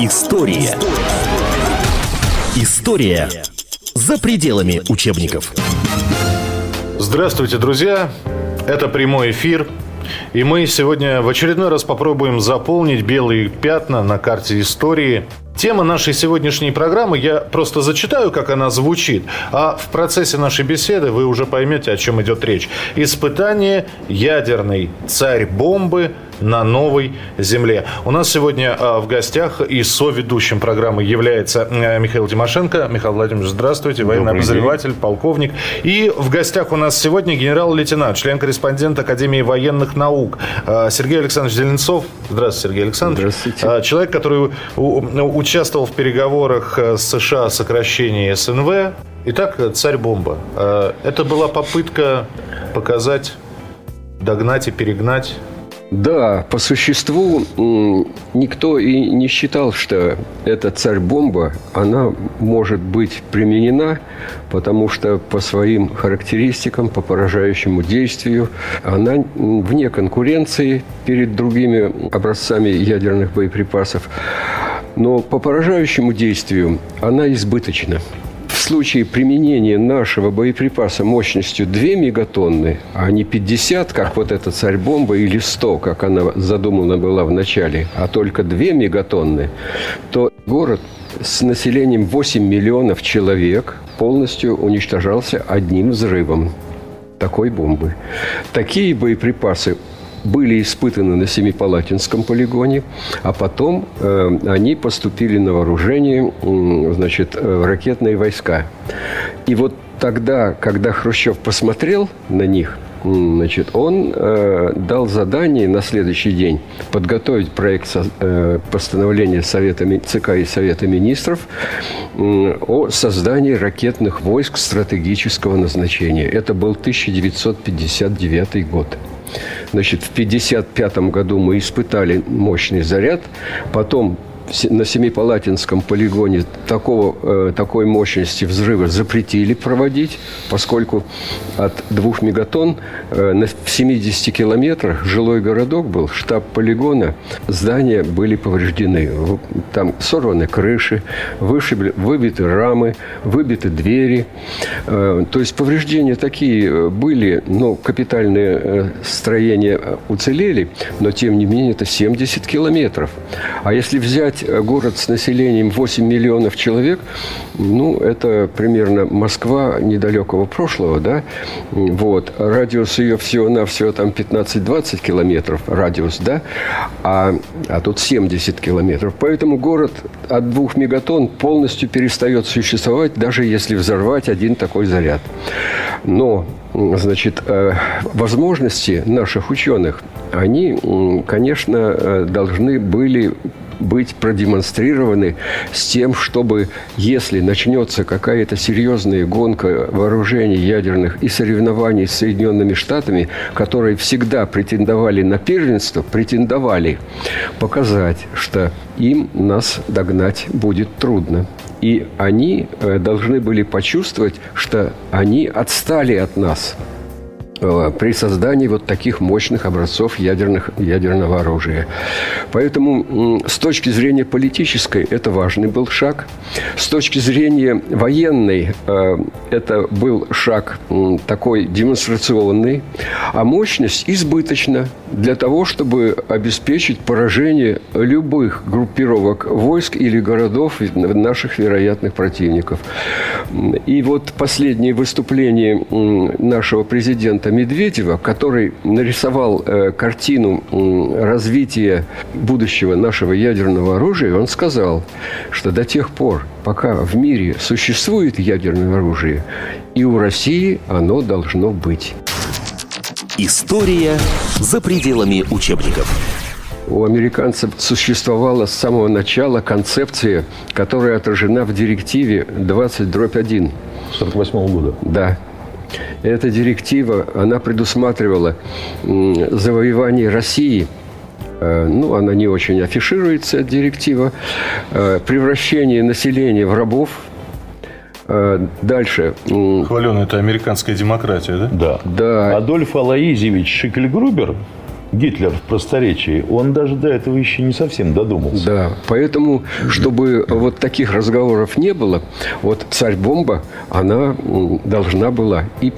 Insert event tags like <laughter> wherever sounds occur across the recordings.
История. История за пределами учебников. Здравствуйте, друзья! Это прямой эфир. И мы сегодня в очередной раз попробуем заполнить белые пятна на карте истории – Тема нашей сегодняшней программы, я просто зачитаю, как она звучит, а в процессе нашей беседы вы уже поймете, о чем идет речь. Испытание ядерной царь-бомбы на новой земле. У нас сегодня а, в гостях и соведущим программы является э, Михаил Тимошенко. Михаил Владимирович, здравствуйте, военный обозреватель, полковник. И в гостях у нас сегодня генерал-лейтенант, член-корреспондент Академии военных наук а, Сергей Александрович Зеленцов. Здравствуйте, Сергей Александрович. Здравствуйте. Человек, который участвовал в переговорах э, с США о сокращении СНВ. Итак, царь-бомба. Э, это была попытка показать, догнать и перегнать да, по существу никто и не считал, что эта царь-бомба, она может быть применена, потому что по своим характеристикам, по поражающему действию, она вне конкуренции перед другими образцами ядерных боеприпасов. Но по поражающему действию она избыточна. В случае применения нашего боеприпаса мощностью 2 мегатонны, а не 50, как вот эта царь-бомба, или 100, как она задумана была в начале, а только 2 мегатонны, то город с населением 8 миллионов человек полностью уничтожался одним взрывом такой бомбы. Такие боеприпасы были испытаны на Семипалатинском полигоне, а потом э, они поступили на вооружение э, значит, в ракетные войска. И вот тогда, когда Хрущев посмотрел на них, Значит, он э, дал задание на следующий день подготовить проект со, э, постановления Совета, ЦК и Совета министров э, о создании ракетных войск стратегического назначения. Это был 1959 год. Значит, в 1955 году мы испытали мощный заряд, потом на Семипалатинском полигоне такого, э, такой мощности взрыва запретили проводить, поскольку от двух мегатонн э, на, в 70 километрах жилой городок был, штаб полигона, здания были повреждены. Там сорваны крыши, вышибли, выбиты рамы, выбиты двери. Э, то есть повреждения такие были, но капитальные строения уцелели, но тем не менее это 70 километров. А если взять взять э, город с населением 8 миллионов человек, ну, это примерно Москва недалекого прошлого, да, вот, радиус ее всего-навсего там 15-20 километров, радиус, да, а, а тут 70 километров. Поэтому город от двух мегатонн полностью перестает существовать, даже если взорвать один такой заряд. Но значит, э, возможности наших ученых, они, конечно, э, должны были быть продемонстрированы с тем, чтобы, если начнется какая-то серьезная гонка вооружений ядерных и соревнований с Соединенными Штатами, которые всегда претендовали на первенство, претендовали показать, что им нас догнать будет трудно. И они э, должны были почувствовать, что они отстали от нас – при создании вот таких мощных образцов ядерных, ядерного оружия. Поэтому с точки зрения политической это важный был шаг. С точки зрения военной э, это был шаг такой демонстрационный. А мощность избыточна для того, чтобы обеспечить поражение любых группировок войск или городов наших вероятных противников. И вот последнее выступление нашего президента президента Медведева, который нарисовал э, картину развития будущего нашего ядерного оружия, он сказал, что до тех пор, пока в мире существует ядерное оружие, и у России оно должно быть. История за пределами учебников. У американцев существовала с самого начала концепция, которая отражена в директиве 20 дробь 1. 48 года. Да. Эта директива, она предусматривала завоевание России э, ну, она не очень афишируется, директива, э, превращение населения в рабов, э, Дальше. Хваленая это американская демократия, да? Да. да. Адольф Алаизевич Шикельгрубер Гитлер в просторечии, он даже до этого еще не совсем додумался. Да, поэтому, чтобы вот таких разговоров не было, вот царь-бомба, она должна была и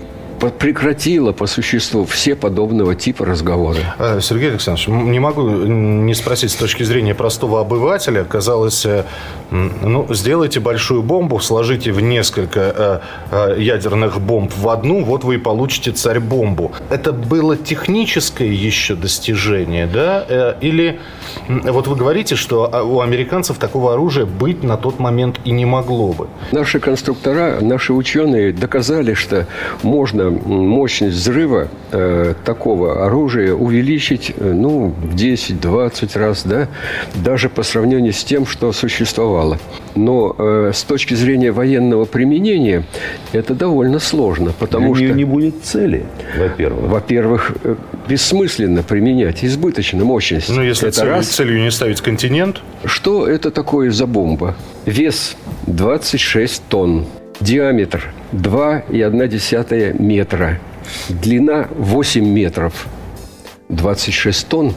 прекратила по существу все подобного типа разговоры. А, Сергей Александрович, не могу не спросить с точки зрения простого обывателя. Казалось, э, ну, сделайте большую бомбу, сложите в несколько э, э, ядерных бомб в одну, вот вы и получите царь-бомбу. Это было техническое еще достижение, да? Или вот вы говорите, что а, у американцев такого оружия быть на тот момент и не могло бы? Наши конструктора, наши ученые доказали, что можно мощность взрыва э, такого оружия увеличить э, ну, в 10-20 раз, да, даже по сравнению с тем, что существовало. Но э, с точки зрения военного применения это довольно сложно, потому Для что... не будет цели, во-первых. Во-первых, э, бессмысленно применять избыточно мощность. Ну, если это целью, раз. целью не ставить континент. Что это такое за бомба? Вес 26 тонн. Диаметр 2,1 метра. Длина 8 метров. 26 тонн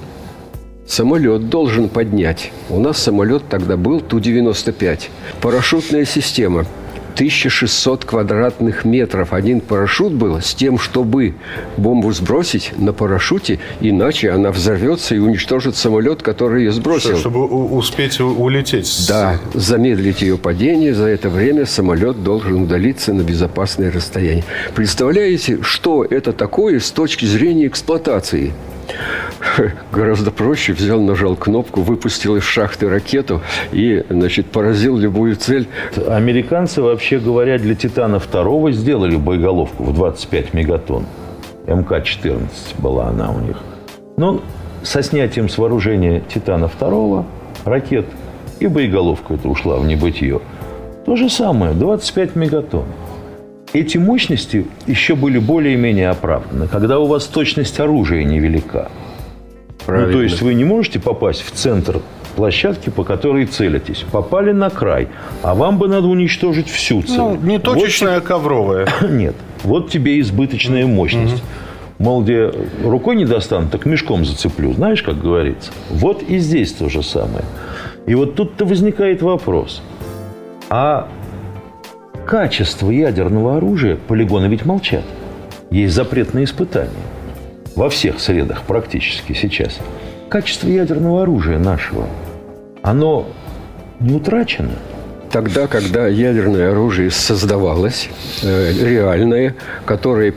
самолет должен поднять. У нас самолет тогда был Ту-95. Парашютная система – 1600 квадратных метров. Один парашют был с тем, чтобы бомбу сбросить на парашюте, иначе она взорвется и уничтожит самолет, который ее сбросил. Чтобы успеть улететь. Да, замедлить ее падение. За это время самолет должен удалиться на безопасное расстояние. Представляете, что это такое с точки зрения эксплуатации? <laughs> Гораздо проще. Взял, нажал кнопку, выпустил из шахты ракету и, значит, поразил любую цель. Американцы, вообще говоря, для «Титана-2» сделали боеголовку в 25 мегатонн. МК-14 была она у них. Но со снятием с вооружения «Титана-2» ракет и боеголовка это ушла в небытие. То же самое, 25 мегатонн. Эти мощности еще были более-менее оправданы, когда у вас точность оружия невелика. Правильно. Ну, то есть вы не можете попасть в центр площадки, по которой целитесь. Попали на край, а вам бы надо уничтожить всю цель. Ну, не точечная, вот, а ковровая. <coughs> Нет. Вот тебе избыточная мощность. Угу. Мол, где рукой не достану, так мешком зацеплю. Знаешь, как говорится? Вот и здесь то же самое. И вот тут-то возникает вопрос. А качество ядерного оружия полигоны ведь молчат. Есть запрет на испытания. Во всех средах практически сейчас. Качество ядерного оружия нашего, оно не утрачено. Тогда, когда ядерное оружие создавалось, э, реальное, которое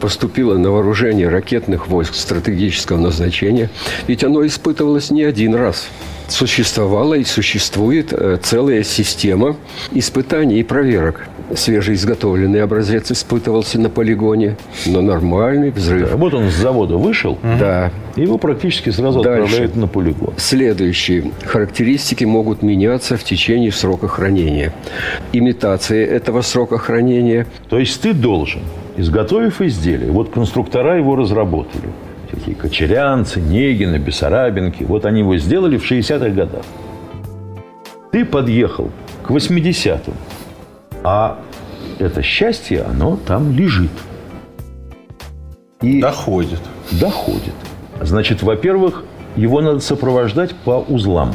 поступило на вооружение ракетных войск стратегического назначения, ведь оно испытывалось не один раз – существовала и существует э, целая система испытаний и проверок. Свежеизготовленный образец испытывался на полигоне, но нормальный взрыв. Да, вот он с завода вышел, да. его практически сразу Дальше. отправляют на полигон. Следующие характеристики могут меняться в течение срока хранения. Имитация этого срока хранения. То есть ты должен, изготовив изделие, вот конструктора его разработали – такие кочерянцы, Негины, Бессарабинки. Вот они его сделали в 60-х годах. Ты подъехал к 80-м, а это счастье, оно там лежит. И доходит. Доходит. Значит, во-первых, его надо сопровождать по узлам.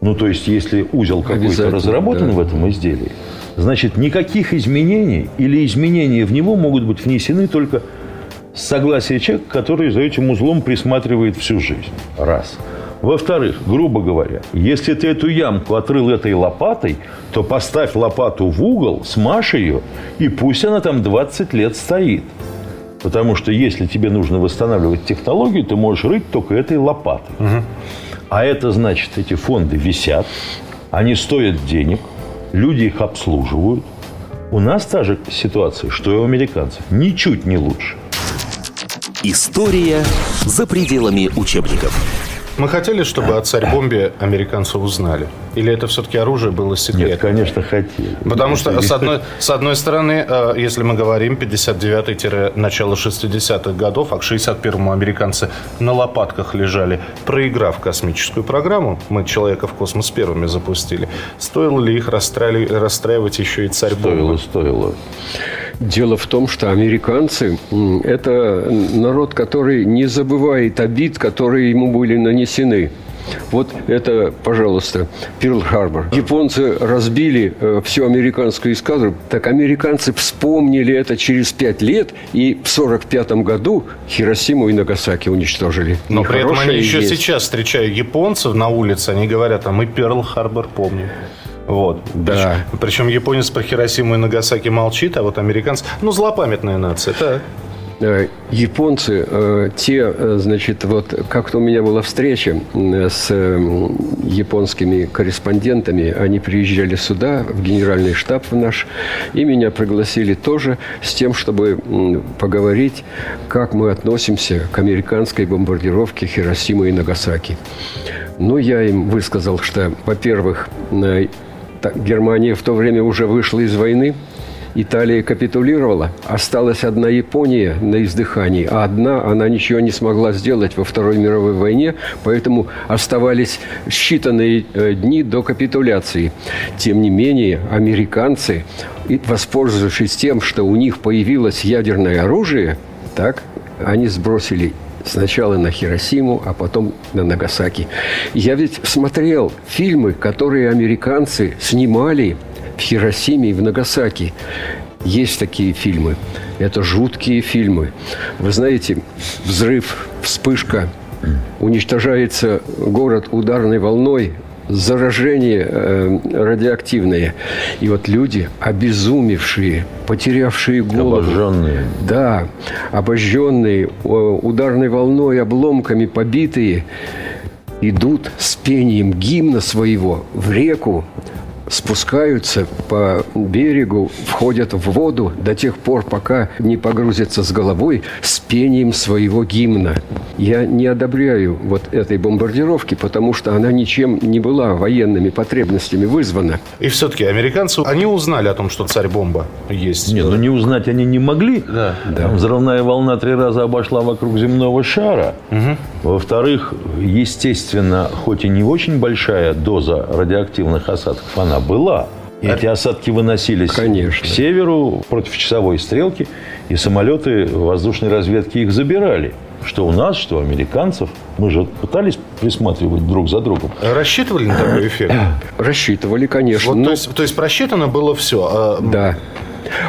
Ну, то есть, если узел какой-то разработан да. в этом изделии, значит, никаких изменений или изменения в него могут быть внесены только согласие человека, который за этим узлом присматривает всю жизнь. Раз. Во-вторых, грубо говоря, если ты эту ямку отрыл этой лопатой, то поставь лопату в угол, смажь ее, и пусть она там 20 лет стоит. Потому что если тебе нужно восстанавливать технологию, ты можешь рыть только этой лопатой. Угу. А это значит, эти фонды висят, они стоят денег, люди их обслуживают. У нас та же ситуация, что и у американцев. Ничуть не лучше. История за пределами учебников. Мы хотели, чтобы о царь-бомбе американцы узнали? Или это все-таки оружие было секретным? Нет, конечно, хотели. Потому что, с одной, с одной стороны, э, если мы говорим 59-начало 60-х годов, а к 61-му американцы на лопатках лежали, проиграв космическую программу, мы человека в космос первыми запустили, стоило ли их расстраивать еще и царь-бомбу? Стоило, стоило. Дело в том, что американцы – это народ, который не забывает обид, которые ему были нанесены. Вот это, пожалуйста, Перл-Харбор. Японцы разбили э, всю американскую эскадру. Так американцы вспомнили это через пять лет и в сорок пятом году Хиросиму и Нагасаки уничтожили. Но при этом они еще есть. сейчас встречают японцев на улице, они говорят, а мы Перл-Харбор помним. Вот. Да. Причем, причем японец про Хиросиму и Нагасаки молчит, а вот американцы... Ну, злопамятная нация, так. Э, японцы, э, те, э, значит, вот как-то у меня была встреча с японскими корреспондентами, они приезжали сюда, в генеральный штаб наш, и меня пригласили тоже с тем, чтобы поговорить, как мы относимся к американской бомбардировке Хиросимы и Нагасаки. Ну, я им высказал, что, во-первых, Германия в то время уже вышла из войны, Италия капитулировала. Осталась одна Япония на издыхании, а одна она ничего не смогла сделать во Второй мировой войне, поэтому оставались считанные э, дни до капитуляции. Тем не менее, американцы, воспользовавшись тем, что у них появилось ядерное оружие, так, они сбросили Сначала на Хиросиму, а потом на Нагасаки. Я ведь смотрел фильмы, которые американцы снимали в Хиросиме и в Нагасаки. Есть такие фильмы. Это жуткие фильмы. Вы знаете, взрыв, вспышка, уничтожается город ударной волной, заражение э, радиоактивное. И вот люди, обезумевшие, потерявшие голову. Обожженные. Да, обожженные, ударной волной, обломками побитые, идут с пением гимна своего в реку, спускаются по берегу, входят в воду до тех пор, пока не погрузятся с головой с пением своего гимна. Я не одобряю вот этой бомбардировки, потому что она ничем не была военными потребностями вызвана. И все-таки американцы, они узнали о том, что царь-бомба есть. Нет, ну не узнать они не могли. Да. да. взрывная волна три раза обошла вокруг земного шара. Угу. Во-вторых, естественно, хоть и не очень большая доза радиоактивных осадков, она была. И эти осадки выносились Конечно. к северу против часовой стрелки, и самолеты воздушной разведки их забирали. Что у нас, что у американцев. Мы же пытались присматривать друг за другом. Рассчитывали на такой эффект? Рассчитывали, конечно. Вот, но... то, есть, то есть просчитано было все? А... Да.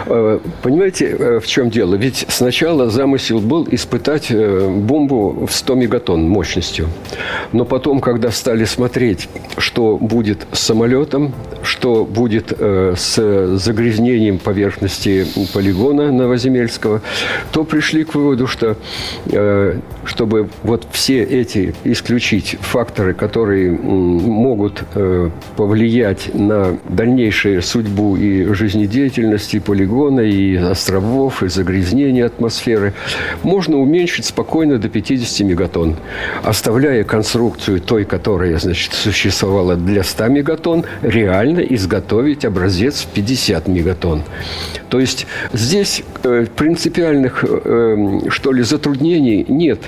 Э, понимаете, э, в чем дело? Ведь сначала замысел был испытать э, бомбу в 100 мегатонн мощностью. Но потом, когда стали смотреть, что будет с самолетом, что будет с загрязнением поверхности полигона Новоземельского, то пришли к выводу, что чтобы вот все эти исключить факторы, которые могут повлиять на дальнейшую судьбу и жизнедеятельность полигона, и островов, и загрязнения атмосферы, можно уменьшить спокойно до 50 мегатонн, оставляя конструкцию той, которая, значит, существовала для 100 мегатонн, реально изготовить образец в 50 мегатонн. То есть здесь э, принципиальных, э, что ли, затруднений нет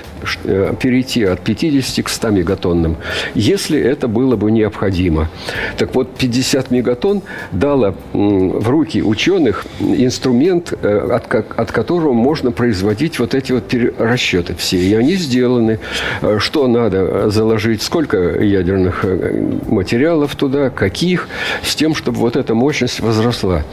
э, перейти от 50 к 100 мегатоннам, если это было бы необходимо. Так вот, 50 мегатонн дало в руки ученых инструмент, от, от которого можно производить вот эти вот расчеты все. И они сделаны. Что надо заложить, сколько ядерных материалов туда, каких, с тем, чтобы вот эта мощность возросла.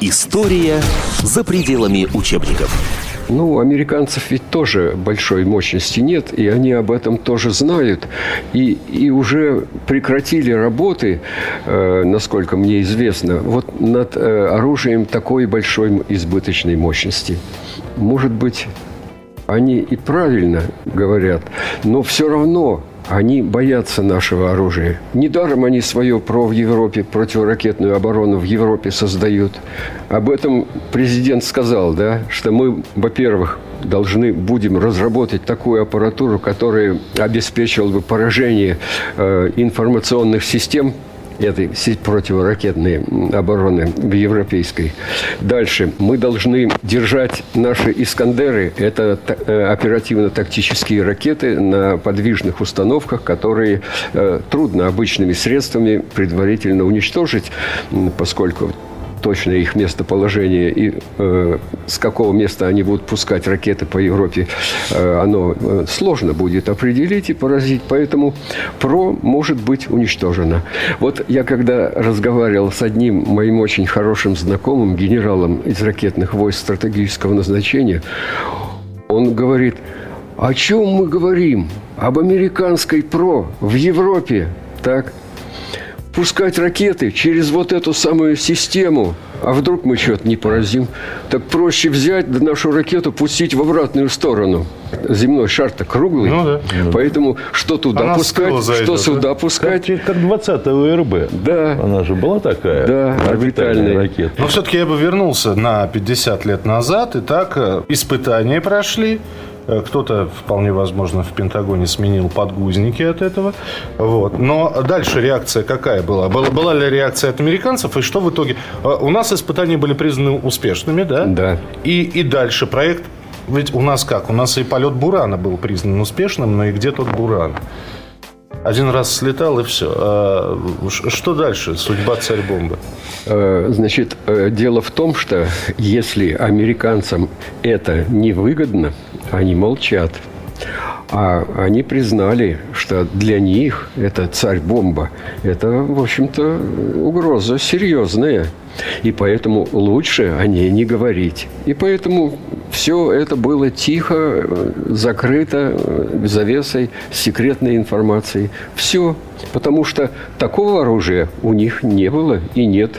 История за пределами учебников. Ну, американцев ведь тоже большой мощности нет, и они об этом тоже знают. И, и уже прекратили работы, э, насколько мне известно, вот над э, оружием такой большой избыточной мощности. Может быть, они и правильно говорят, но все равно они боятся нашего оружия. Недаром они свое ПРО в Европе, противоракетную оборону в Европе создают. Об этом президент сказал, да, что мы, во-первых, должны будем разработать такую аппаратуру, которая обеспечивала бы поражение э, информационных систем этой противоракетной обороны в европейской. Дальше. Мы должны держать наши «Искандеры». Это э, оперативно-тактические ракеты на подвижных установках, которые э, трудно обычными средствами предварительно уничтожить, поскольку точное их местоположение и э, с какого места они будут пускать ракеты по Европе, э, оно э, сложно будет определить и поразить. Поэтому ПРО может быть уничтожено. Вот я когда разговаривал с одним моим очень хорошим знакомым, генералом из ракетных войск стратегического назначения, он говорит, о чем мы говорим? Об американской ПРО в Европе. Так, пускать ракеты через вот эту самую систему. А вдруг мы что-то не поразим? Так проще взять нашу ракету пустить в обратную сторону. Земной шар-то круглый. Ну, да. Поэтому что туда Она пускать, что сюда да? пускать. Как, как 20-й РБ. Да. Она же была такая. Да, орбитальная ракета. Но все-таки я бы вернулся на 50 лет назад. И так э, испытания прошли. Э, кто-то, вполне возможно, в Пентагоне сменил подгузники от этого. Вот. Но дальше реакция какая была? была? Была ли реакция от американцев? И что в итоге? Э, у нас испытания были признаны успешными, да? Да. И, и дальше проект... Ведь у нас как? У нас и полет Бурана был признан успешным, но и где тот Буран? Один раз слетал и все. А что дальше? Судьба царь-бомбы? Э, значит, э, дело в том, что если американцам это невыгодно, они молчат. А они признали, что для них это царь-бомба. Это, в общем-то, угроза серьезная. И поэтому лучше о ней не говорить. И поэтому все это было тихо, закрыто завесой секретной информации. Все. Потому что такого оружия у них не было и нет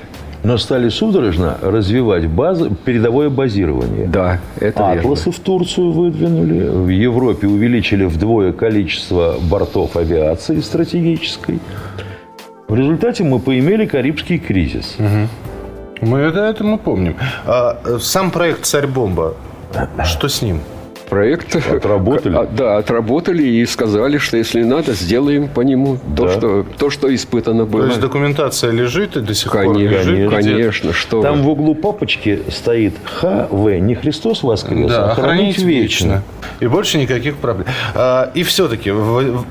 но стали судорожно развивать базы, передовое базирование. Да, это Атласы верно. в Турцию выдвинули, в Европе увеличили вдвое количество бортов авиации стратегической. В результате мы поимели Карибский кризис. Угу. Мы это, это мы помним. А, сам проект «Царь-бомба», что с ним? Проект. Отработали? <laughs> А, да, отработали и сказали, что если надо, сделаем по нему то, да. что, то, что испытано было. То есть документация лежит и до сих конечно, пор лежит? Конечно, что Там вы. в углу папочки стоит ХВ, не Христос воскрес, да, а хранить вечно. вечно. И больше никаких проблем. А, и все-таки,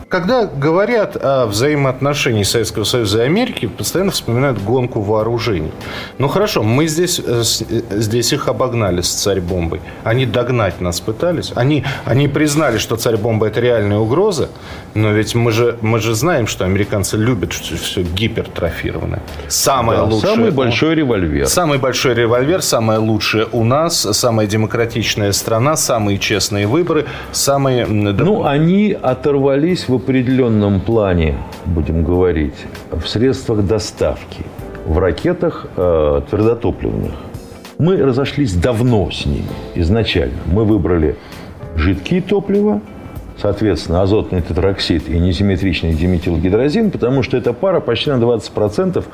когда говорят о взаимоотношениях Советского Союза и Америки, постоянно вспоминают гонку вооружений. Ну хорошо, мы здесь, э, э, здесь их обогнали с царь-бомбой. Они догнать нас пытались. Они, они признали, что царь-бомба – это реальная угроза, но ведь мы же, мы же знаем, что американцы любят что все гипертрофированное. Самое да, лучшее. Самый большой револьвер. Самый большой револьвер, самое лучшее у нас, самая демократичная страна, самые честные выборы, самые... Ну, они оторвались в определенном плане, будем говорить, в средствах доставки, в ракетах э, твердотопливных. Мы разошлись давно с ними изначально. Мы выбрали жидкие топлива, соответственно, азотный тетроксид и несимметричный диметилгидрозин, потому что эта пара почти на 20%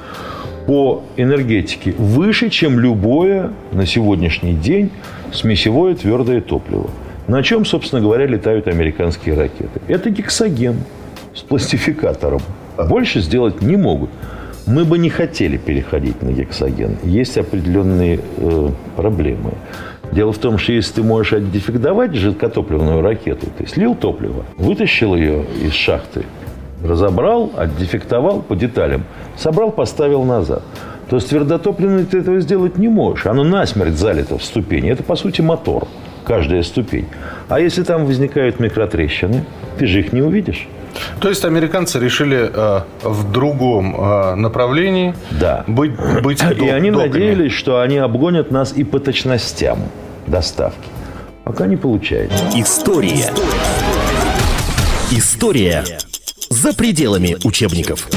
по энергетике выше, чем любое на сегодняшний день смесевое твердое топливо. На чем, собственно говоря, летают американские ракеты? Это гексоген с пластификатором. Больше сделать не могут. Мы бы не хотели переходить на гексоген. Есть определенные э, проблемы. Дело в том, что если ты можешь отдефектовать жидкотопливную ракету, ты слил топливо, вытащил ее из шахты, разобрал, отдефектовал по деталям, собрал, поставил назад. То с твердотопливной ты этого сделать не можешь. Оно насмерть залито в ступени. Это, по сути, мотор. Каждая ступень. А если там возникают микротрещины, ты же их не увидишь. То есть американцы решили э, в другом э, направлении да. быть, быть И они надеялись, что они обгонят нас и по точностям доставки. Пока не получается. История. История за пределами учебников.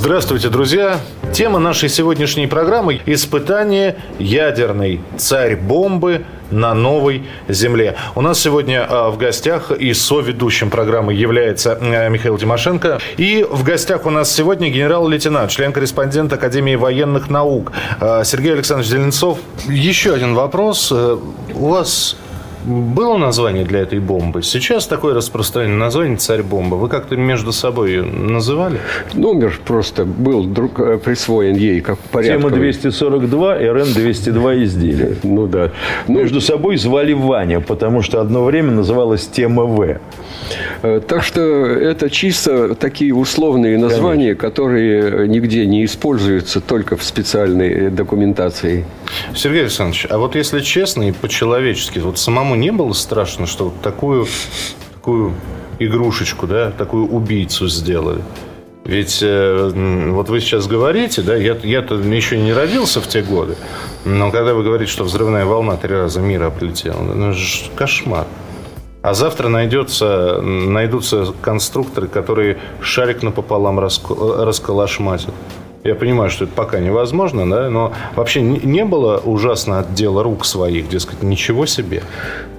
Здравствуйте, друзья! Тема нашей сегодняшней программы – испытание ядерной царь-бомбы на новой земле. У нас сегодня а, в гостях и соведущим программы является а, Михаил Тимошенко. И в гостях у нас сегодня генерал-лейтенант, член-корреспондент Академии военных наук а, Сергей Александрович Зеленцов. Еще один вопрос. Э, у вас было название для этой бомбы? Сейчас такое распространенное название «Царь-бомба». Вы как-то между собой ее называли? Номер просто был друг, э, присвоен ей как порядковый. Тема 242, РН-202 изделия. <laughs> Ну да. Ну, между собой звали Ваня, потому что одно время называлась тема В. Э, так что это чисто такие условные названия, Конечно. которые нигде не используются, только в специальной документации. Сергей Александрович, а вот если честно и по-человечески, вот самому не было страшно, что вот такую, такую игрушечку, да, такую убийцу сделали? Ведь э, вот вы сейчас говорите, да, я, я-то еще не родился в те годы, но когда вы говорите, что взрывная волна три раза мира облетела, ну, это же кошмар. А завтра найдется, найдутся конструкторы, которые шарик напополам расколошматят. Я понимаю, что это пока невозможно, да, но вообще не было ужасно от дела рук своих, дескать, ничего себе.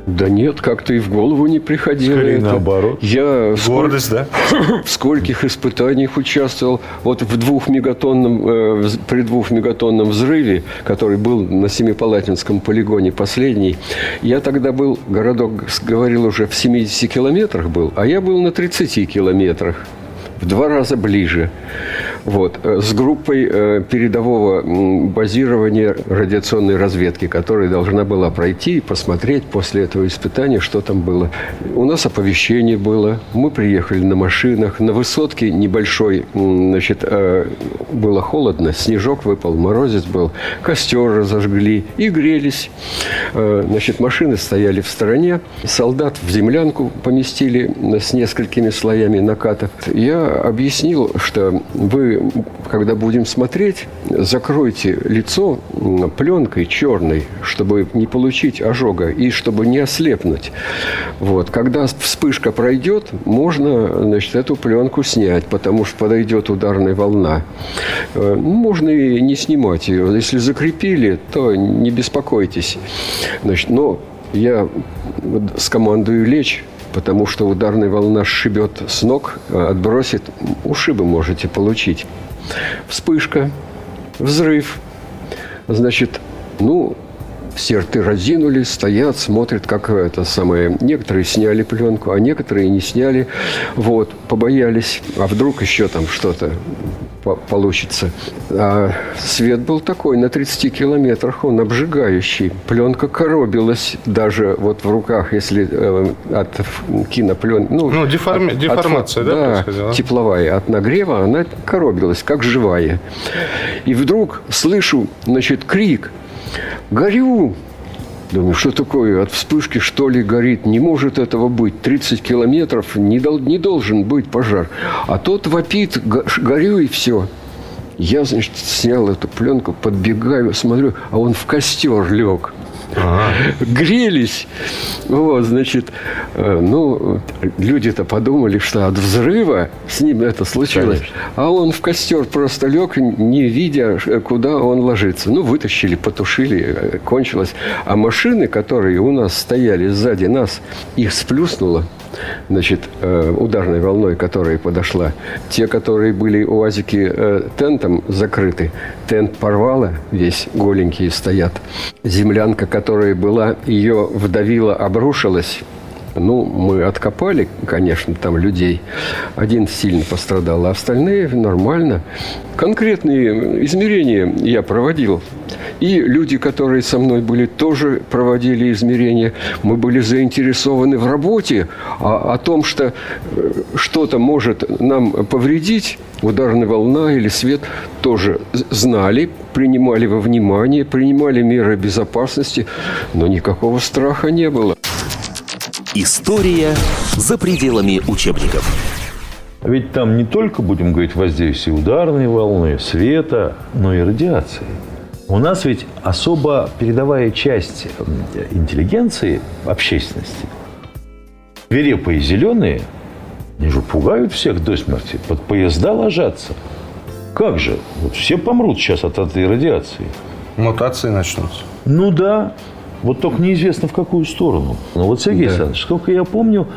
Да нет, как-то и в голову не приходило. Скорее это. наоборот. Я Гордость, сколь... да? <coughs> в скольких испытаниях участвовал. Вот в двухмегатонном, э, при двухмегатонном взрыве, который был на Семипалатинском полигоне последний, я тогда был, городок говорил уже в 70 километрах был, а я был на 30 километрах в два раза ближе. Вот, э, с группой э, передового базирования радиационной разведки, которая должна была пройти и посмотреть после этого испытания, что там было. У нас оповещение было, мы приехали на машинах, на высотке небольшой, значит, э, было холодно, снежок выпал, морозец был, костер разожгли и грелись. Значит, машины стояли в стороне, солдат в землянку поместили с несколькими слоями накатов. Я объяснил, что вы, когда будем смотреть, закройте лицо пленкой черной, чтобы не получить ожога и чтобы не ослепнуть. Вот. Когда вспышка пройдет, можно значит, эту пленку снять, потому что подойдет ударная волна. Э, можно и не снимать ее. Если закрепили, то не беспокойтесь. Значит, но я скомандую лечь, потому что ударная волна сшибет с ног, э, отбросит, ушибы можете получить. Вспышка, взрыв. Значит, ну, все рты разинули, стоят, смотрят, как это самое. Некоторые сняли пленку, а некоторые не сняли. Вот, побоялись. А вдруг еще там что-то получится. А свет был такой, на 30 километрах он обжигающий. Пленка коробилась даже вот в руках, если э, от киноплен... Ну, ну деформи... от, деформация, от, да? Да, тепловая. От нагрева она коробилась, как живая. И вдруг слышу, значит, крик. «Горю!» Думаю, что такое? От вспышки, что ли, горит? Не может этого быть. 30 километров, не, дол, не должен быть пожар. А тот вопит, горю и все. Я, значит, снял эту пленку, подбегаю, смотрю, а он в костер лег. Ага. Грелись. Вот, значит, э, ну, люди-то подумали, что от взрыва с ним это случилось. Конечно. А он в костер просто лег, не видя, куда он ложится. Ну, вытащили, потушили, э, кончилось. А машины, которые у нас стояли сзади нас, их сплюснуло значит, э, ударной волной, которая подошла. Те, которые были УАЗики э, тентом закрыты, тент порвало, весь голенькие стоят. Землянка, которая была, ее вдавила, обрушилась. Ну, мы откопали, конечно, там людей. Один сильно пострадал, а остальные нормально. Конкретные измерения я проводил. И люди, которые со мной были, тоже проводили измерения. Мы были заинтересованы в работе, а о том, что э, что-то может нам повредить, ударная волна или свет, тоже знали, принимали во внимание, принимали меры безопасности, но никакого страха не было. История за пределами учебников. Ведь там не только, будем говорить, воздействие ударной волны, света, но и радиации. У нас ведь особо передовая часть интеллигенции, общественности, свирепые зеленые, они же пугают всех до смерти, под поезда ложатся. Как же? Вот все помрут сейчас от этой радиации. Мутации начнутся. Ну да. Вот только неизвестно в какую сторону. Но вот, Сергей да. Александрович, сколько я помню,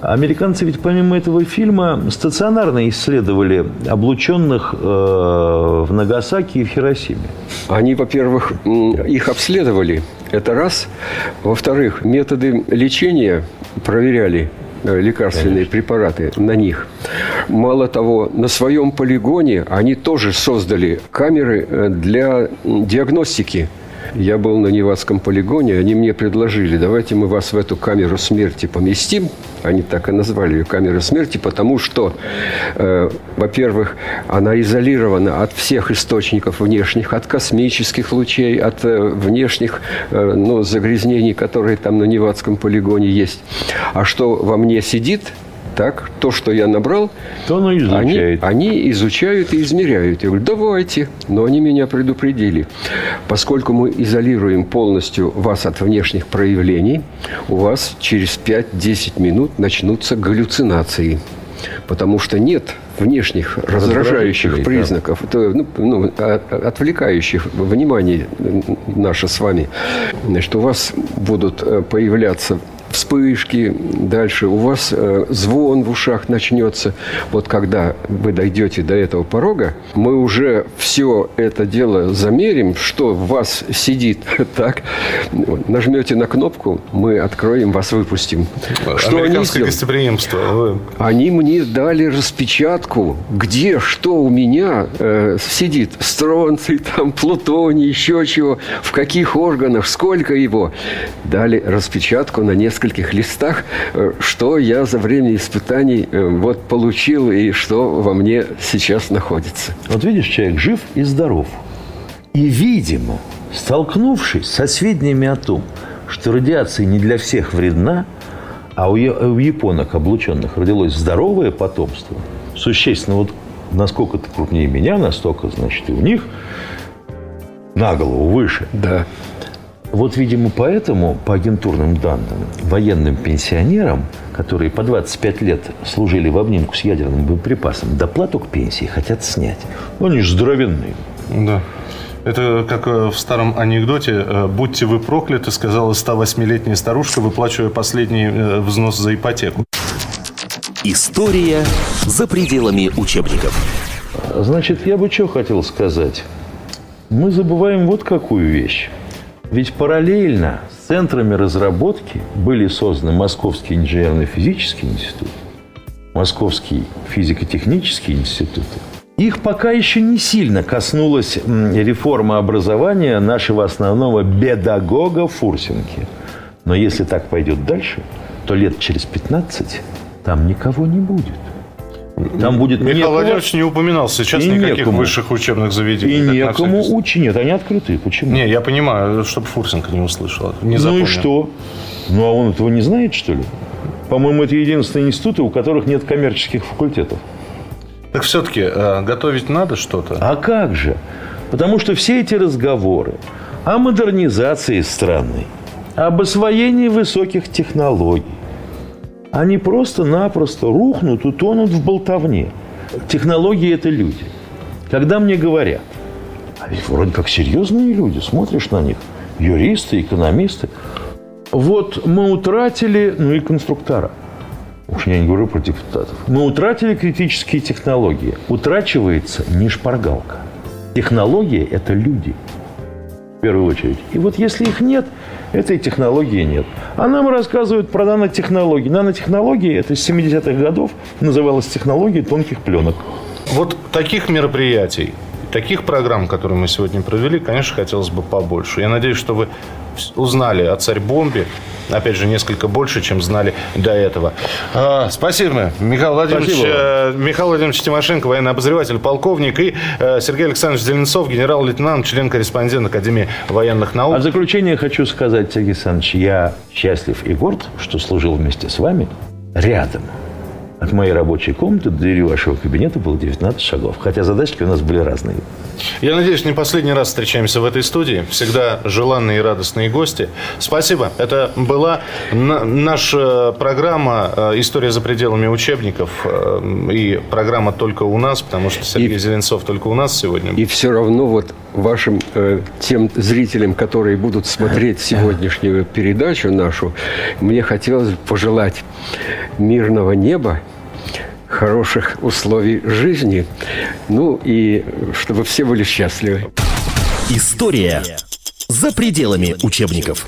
Американцы ведь помимо этого фильма стационарно исследовали облученных э, в Нагасаки и в Хиросиме. Они, во-первых, их обследовали. Это раз. Во-вторых, методы лечения проверяли э, лекарственные Конечно. препараты на них. Мало того, на своем полигоне они тоже создали камеры э, для диагностики я был на Невадском полигоне, они мне предложили, давайте мы вас в эту камеру смерти поместим. Они так и назвали ее камеру смерти, потому что, э, во-первых, она изолирована от всех источников внешних, от космических лучей, от э, внешних э, ну, загрязнений, которые там на Невадском полигоне есть. А что во мне сидит – так, то, что я набрал, то оно изучает. Они, они изучают и измеряют. Я говорю, давайте. Но они меня предупредили. Поскольку мы изолируем полностью вас от внешних проявлений, у вас через 5-10 минут начнутся галлюцинации. Потому что нет внешних раздражающих признаков, да. ну, ну, а, отвлекающих внимание наше с вами, что у вас будут э, появляться вспышки, дальше у вас э, звон в ушах начнется. Вот когда вы дойдете до этого порога, мы уже все это дело замерим, что в вас сидит <laughs> так. Нажмете на кнопку, мы откроем, вас выпустим. Что Американское они гостеприимство. Они мне дали распечатку, где что у меня э, сидит. Стронций, <laughs> там, плутоний, еще чего, в каких органах, сколько его. Дали распечатку на несколько нескольких листах, э, что я за время испытаний э, вот получил и что во мне сейчас находится. Вот видишь, человек жив и здоров. И, видимо, столкнувшись со сведениями о том, что радиация не для всех вредна, а у японок, облученных, родилось здоровое потомство, существенно, вот насколько ты крупнее меня, настолько, значит, и у них на голову выше. Да. Вот, видимо, поэтому, по агентурным данным, военным пенсионерам, которые по 25 лет служили в обнимку с ядерным боеприпасом, доплату к пенсии хотят снять. Ну, они же здоровенные. Да. Это как э, в старом анекдоте э, «Будьте вы прокляты», сказала 108-летняя старушка, выплачивая последний э, взнос за ипотеку. История за пределами учебников. Значит, я бы что хотел сказать. Мы забываем вот какую вещь. Ведь параллельно с центрами разработки были созданы Московский инженерно-физический институт, Московский физико-технический институт. Их пока еще не сильно коснулась реформа образования нашего основного педагога Фурсенки. Но если так пойдет дальше, то лет через 15 там никого не будет. Там будет Михаил некого... Владимирович не упоминал сейчас и никаких некому. высших учебных заведений. И некому учить. Нет, они открыты. Почему? Не, я понимаю, чтобы Фурсенко не услышал. Не ну и что? Ну, а он этого не знает, что ли? По-моему, это единственные институты, у которых нет коммерческих факультетов. Так все-таки э, готовить надо что-то? А как же? Потому что все эти разговоры о модернизации страны, об освоении высоких технологий, они просто-напросто рухнут, утонут в болтовне. Технологии – это люди. Когда мне говорят, а ведь вроде как серьезные люди, смотришь на них, юристы, экономисты. Вот мы утратили, ну и конструктора. Уж я не говорю про депутатов. Мы утратили критические технологии. Утрачивается не шпаргалка. Технологии – это люди. В первую очередь. И вот если их нет – этой технологии нет. А нам рассказывают про нанотехнологии. Нанотехнологии, это с 70-х годов, называлась технология тонких пленок. Вот таких мероприятий, таких программ, которые мы сегодня провели, конечно, хотелось бы побольше. Я надеюсь, что вы узнали о царь-бомбе, опять же, несколько больше, чем знали до этого. А, спасибо, Михаил Владимирович. Спасибо. Э, Михаил Владимирович Тимошенко, военный обозреватель, полковник, и э, Сергей Александрович Зеленцов, генерал-лейтенант, член-корреспондент Академии военных наук. А в заключение хочу сказать, Сергей Александрович, я счастлив и горд, что служил вместе с вами рядом от моей рабочей комнаты до двери вашего кабинета было 19 шагов. Хотя задачки у нас были разные. Я надеюсь, не последний раз встречаемся в этой студии. Всегда желанные и радостные гости. Спасибо. Это была наша программа э, «История за пределами учебников». Э, и программа «Только у нас», потому что Сергей и, Зеленцов только у нас сегодня. И все равно вот вашим э, тем зрителям, которые будут смотреть сегодняшнюю передачу нашу, мне хотелось пожелать мирного неба, хороших условий жизни, ну и чтобы все были счастливы. История за пределами учебников.